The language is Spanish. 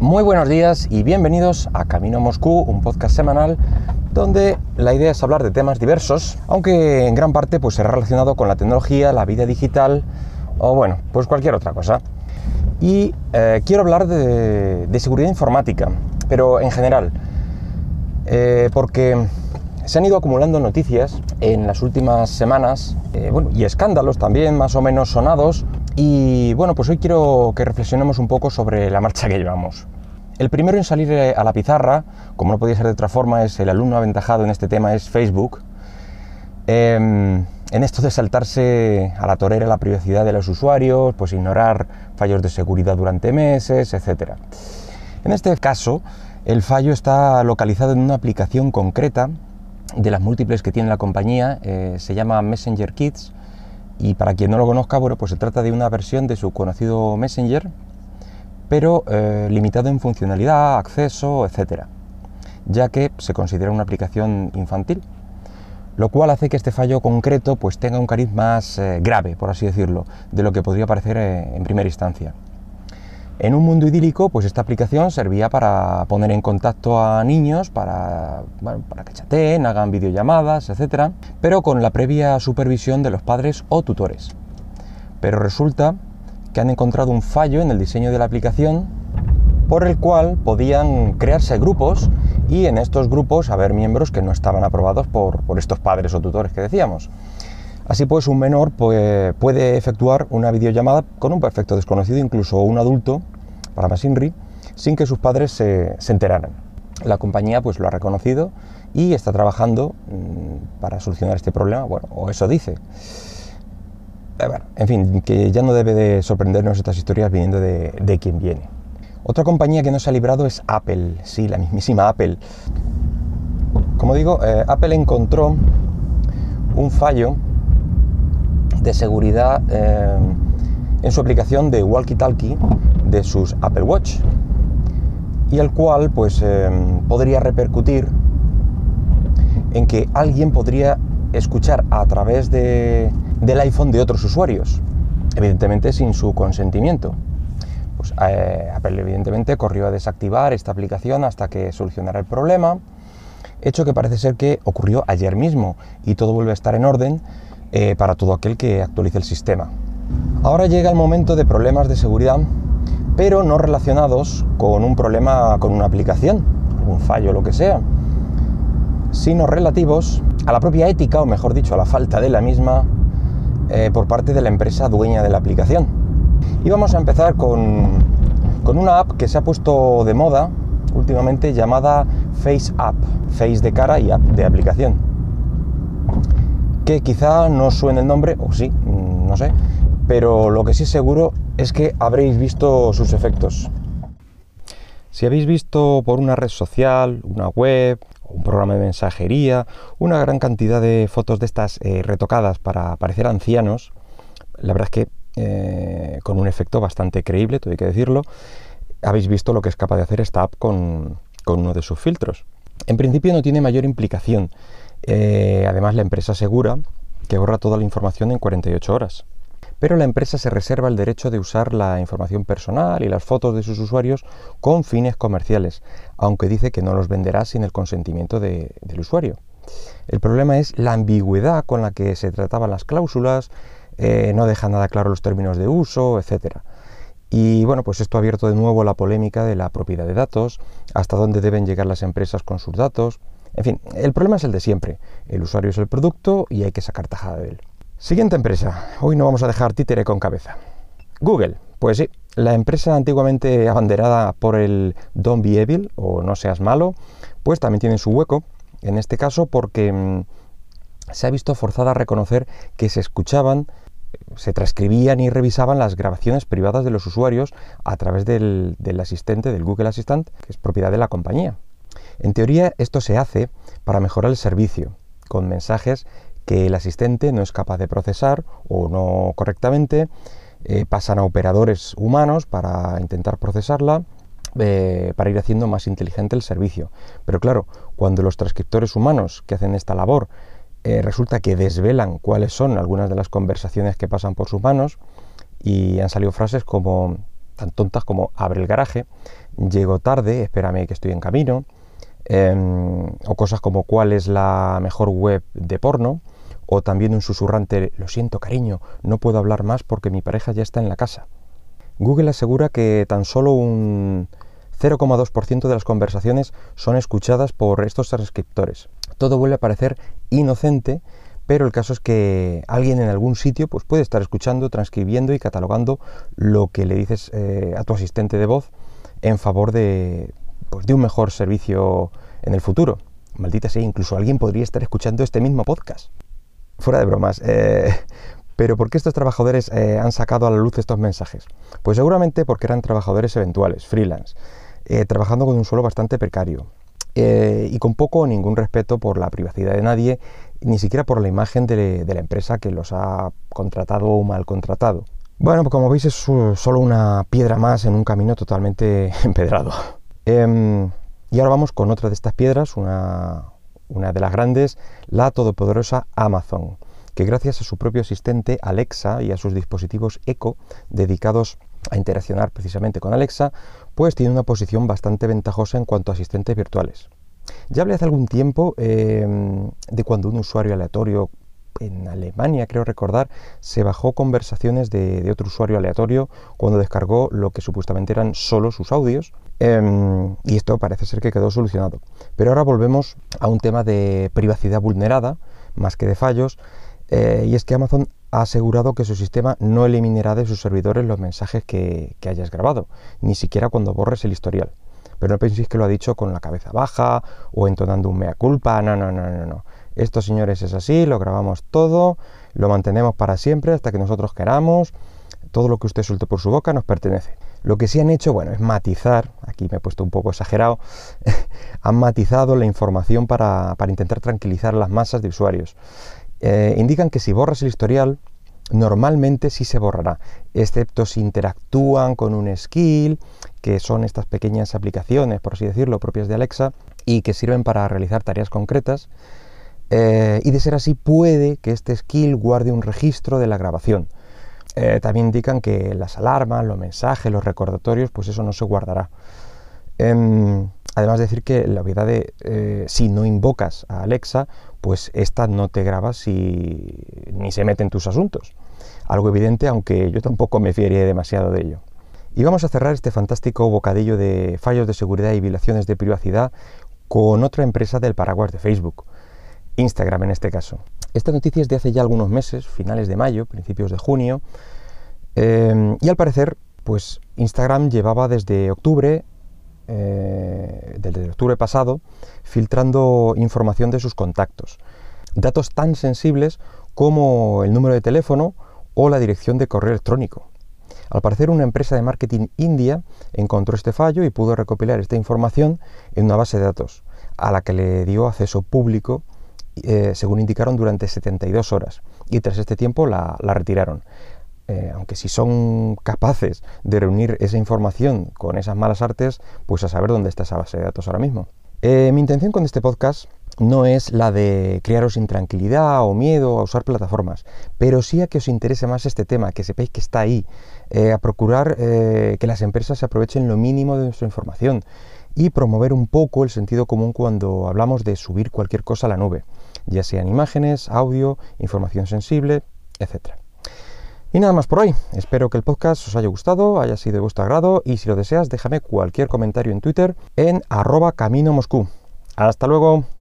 Muy buenos días y bienvenidos a Camino a Moscú, un podcast semanal donde la idea es hablar de temas diversos, aunque en gran parte pues será relacionado con la tecnología, la vida digital o bueno, pues cualquier otra cosa. Y eh, quiero hablar de, seguridad informática, pero en general, eh, porque se han ido acumulando noticias en las últimas semanas, eh, y escándalos también más o menos sonados, y bueno, pues hoy quiero que reflexionemos un poco sobre la marcha que llevamos. El primero en salir eh, a la pizarra, como no podía ser de otra forma, es el alumno aventajado en este tema, es Facebook. Em, en esto de saltarse a la torera la privacidad de los usuarios, pues ignorar fallos de seguridad durante meses, etc. En este caso, el fallo está localizado en una aplicación concreta de las múltiples que tiene la compañía, eh, se llama Messenger Kids, y para quien no lo conozca, bueno, pues se trata de una versión de su conocido Messenger, pero eh, limitado en funcionalidad, acceso, etcétera, ya que se considera una aplicación infantil, lo cual hace que este fallo concreto pues tenga un cariz más eh, grave, por así decirlo, de lo que podría parecer eh, en primera instancia. En un mundo idílico, pues esta aplicación servía para poner en contacto a niños, para, que chateen, hagan videollamadas, etc., pero con la previa supervisión de los padres o tutores. Pero resulta que han encontrado un fallo en el diseño de la aplicación por el cual podían crearse grupos y en estos grupos haber miembros que no estaban aprobados por estos padres o tutores que decíamos. Así pues, un menor puede efectuar una videollamada con un perfecto desconocido, incluso un adulto, para más INRI, sin que sus padres se, enteraran. La compañía pues lo ha reconocido y está trabajando mm, para solucionar este problema, bueno, o eso dice. Eh, en fin, que ya no debe de sorprendernos estas historias viniendo de, quien viene. Otra compañía que no se ha librado es Apple, sí, la mismísima Apple. Como digo, eh, Apple encontró un fallo de seguridad eh, en su aplicación de Walkie Talkie de sus Apple Watch y el cual pues eh, podría repercutir en que alguien podría escuchar a través de, del iPhone de otros usuarios, evidentemente sin su consentimiento. Pues, eh, Apple evidentemente corrió a desactivar esta aplicación hasta que solucionara el problema, hecho que parece ser que ocurrió ayer mismo y todo vuelve a estar en orden eh, para todo aquel que actualice el sistema. Ahora llega el momento de problemas de seguridad, pero no relacionados con un problema con una aplicación, un fallo, lo que sea, sino relativos a la propia ética, o mejor dicho, a la falta de la misma eh, por parte de la empresa dueña de la aplicación. Y vamos a empezar con, con una app que se ha puesto de moda últimamente llamada Face App, Face de cara y App de aplicación que quizá no suene el nombre, o sí, mm, no sé, pero lo que sí seguro es que habréis visto sus efectos. Si habéis visto por una red social, una web, un programa de mensajería, una gran cantidad de fotos de estas eh, retocadas para parecer ancianos, la verdad es que eh, con un efecto bastante creíble, todo hay que decirlo, habéis visto lo que es capaz de hacer esta app con, uno de sus filtros. En principio no tiene mayor implicación, eh, además, la empresa asegura que borra toda la información en 48 horas. Pero la empresa se reserva el derecho de usar la información personal y las fotos de sus usuarios con fines comerciales, aunque dice que no los venderá sin el consentimiento del usuario. El problema es la ambigüedad con la que se trataban las cláusulas, eh, no deja nada claro los términos de uso, etc. Y bueno, pues esto ha abierto de nuevo la polémica de la propiedad de datos, hasta dónde deben llegar las empresas con sus datos, en fin, el problema es el de siempre. El usuario es el producto y hay que sacar tajada de él. Siguiente empresa. Hoy no vamos a dejar títere con cabeza. Google. Pues sí, la empresa antiguamente abanderada por el Don't Be Evil o No Seas Malo, pues también tiene su hueco, en este caso porque mm, se ha visto forzada a reconocer que se escuchaban, se transcribían y revisaban las grabaciones privadas de los usuarios a través del, del asistente, del Google Assistant, que es propiedad de la compañía. En teoría esto se hace para mejorar el servicio, con mensajes que el asistente no es capaz de procesar o no correctamente, eh, pasan a operadores humanos para intentar procesarla, eh, para ir haciendo más inteligente el servicio. Pero claro, cuando los transcriptores humanos que hacen esta labor eh, resulta que desvelan cuáles son algunas de las conversaciones que pasan por sus manos y han salido frases como tan tontas como abre el garaje, llego tarde, espérame que estoy en camino, em, o cosas como cuál es la mejor web de porno, o también un susurrante, lo siento cariño, no puedo hablar más porque mi pareja ya está en la casa. Google asegura que tan solo un 0,2% de las conversaciones son escuchadas por estos transcriptores. Todo vuelve a parecer inocente, pero el caso es que alguien en algún sitio pues, puede estar escuchando, transcribiendo y catalogando lo que le dices eh, a tu asistente de voz en favor de, pues, de un mejor servicio en el futuro. Maldita sea, incluso alguien podría estar escuchando este mismo podcast. Fuera de bromas. Eh, pero ¿por qué estos trabajadores eh, han sacado a la luz estos mensajes? Pues seguramente porque eran trabajadores eventuales, freelance, eh, trabajando con un suelo bastante precario y con poco o ningún respeto por la privacidad de nadie, ni siquiera por la imagen de, la empresa que los ha contratado o mal contratado. Bueno, pues como veis es solo una piedra más en un camino totalmente empedrado. Em, y ahora vamos con otra de estas piedras, una, una de las grandes, la todopoderosa Amazon, que gracias a su propio asistente Alexa y a sus dispositivos Echo dedicados a interaccionar precisamente con Alexa, pues tiene una posición bastante ventajosa en cuanto a asistentes virtuales. Ya hablé hace algún tiempo em, de cuando un usuario aleatorio en Alemania, creo recordar, se bajó conversaciones de, otro usuario aleatorio cuando descargó lo que supuestamente eran solo sus audios. Em, y esto parece ser que quedó solucionado. Pero ahora volvemos a un tema de privacidad vulnerada, más que de fallos, eh, y es que Amazon ha asegurado que su sistema no eliminará de sus servidores los mensajes que, que hayas grabado, ni siquiera cuando borres el historial. Pero no penséis que lo ha dicho con la cabeza baja o entonando un mea culpa, no, no, no, no, no. Esto, señores, es así, lo grabamos todo, lo mantenemos para siempre hasta que nosotros queramos. Todo lo que usted suelte por su boca nos pertenece. Lo que sí han hecho, bueno, es matizar, aquí me he puesto un poco exagerado, han matizado la información para, intentar tranquilizar las masas de usuarios. Eh, indican que si borras el historial, normalmente sí se borrará, excepto si interactúan con un skill, que son estas pequeñas aplicaciones, por así decirlo, propias de Alexa, y que sirven para realizar tareas concretas. Eh, y de ser así puede que este skill guarde un registro de la grabación. Eh, también indican que las alarmas, los mensajes, los recordatorios, pues eso no se guardará. Em, además de decir que la obviedad de eh, si no invocas a Alexa, pues esta no te graba si, ni se mete en tus asuntos. Algo evidente, aunque yo tampoco me fiaría demasiado de ello. Y vamos a cerrar este fantástico bocadillo de fallos de seguridad y violaciones de privacidad con otra empresa del paraguas de Facebook. Instagram en este caso. Esta noticia es de hace ya algunos meses, finales de mayo, principios de junio, eh, y al parecer, pues Instagram llevaba desde octubre, eh, desde octubre pasado, filtrando información de sus contactos. Datos tan sensibles como el número de teléfono o la dirección de correo electrónico. Al parecer, una empresa de marketing india encontró este fallo y pudo recopilar esta información en una base de datos, a la que le dio acceso público eh, según indicaron, durante 72 horas y tras este tiempo la, retiraron. Eh, aunque si son capaces de reunir esa información con esas malas artes, pues a saber dónde está esa base de datos ahora mismo. Eh, mi intención con este podcast no es la de crearos intranquilidad o miedo a usar plataformas, pero sí a que os interese más este tema, que sepáis que está ahí, a procurar que las empresas se aprovechen lo mínimo de nuestra información y promover un poco el sentido común cuando hablamos de subir cualquier cosa a la nube ya sean imágenes, audio, información sensible, etc. Y nada más por hoy. Espero que el podcast os haya gustado, haya sido de vuestro agrado y si lo deseas déjame cualquier comentario en Twitter en arroba camino Moscú. Hasta luego.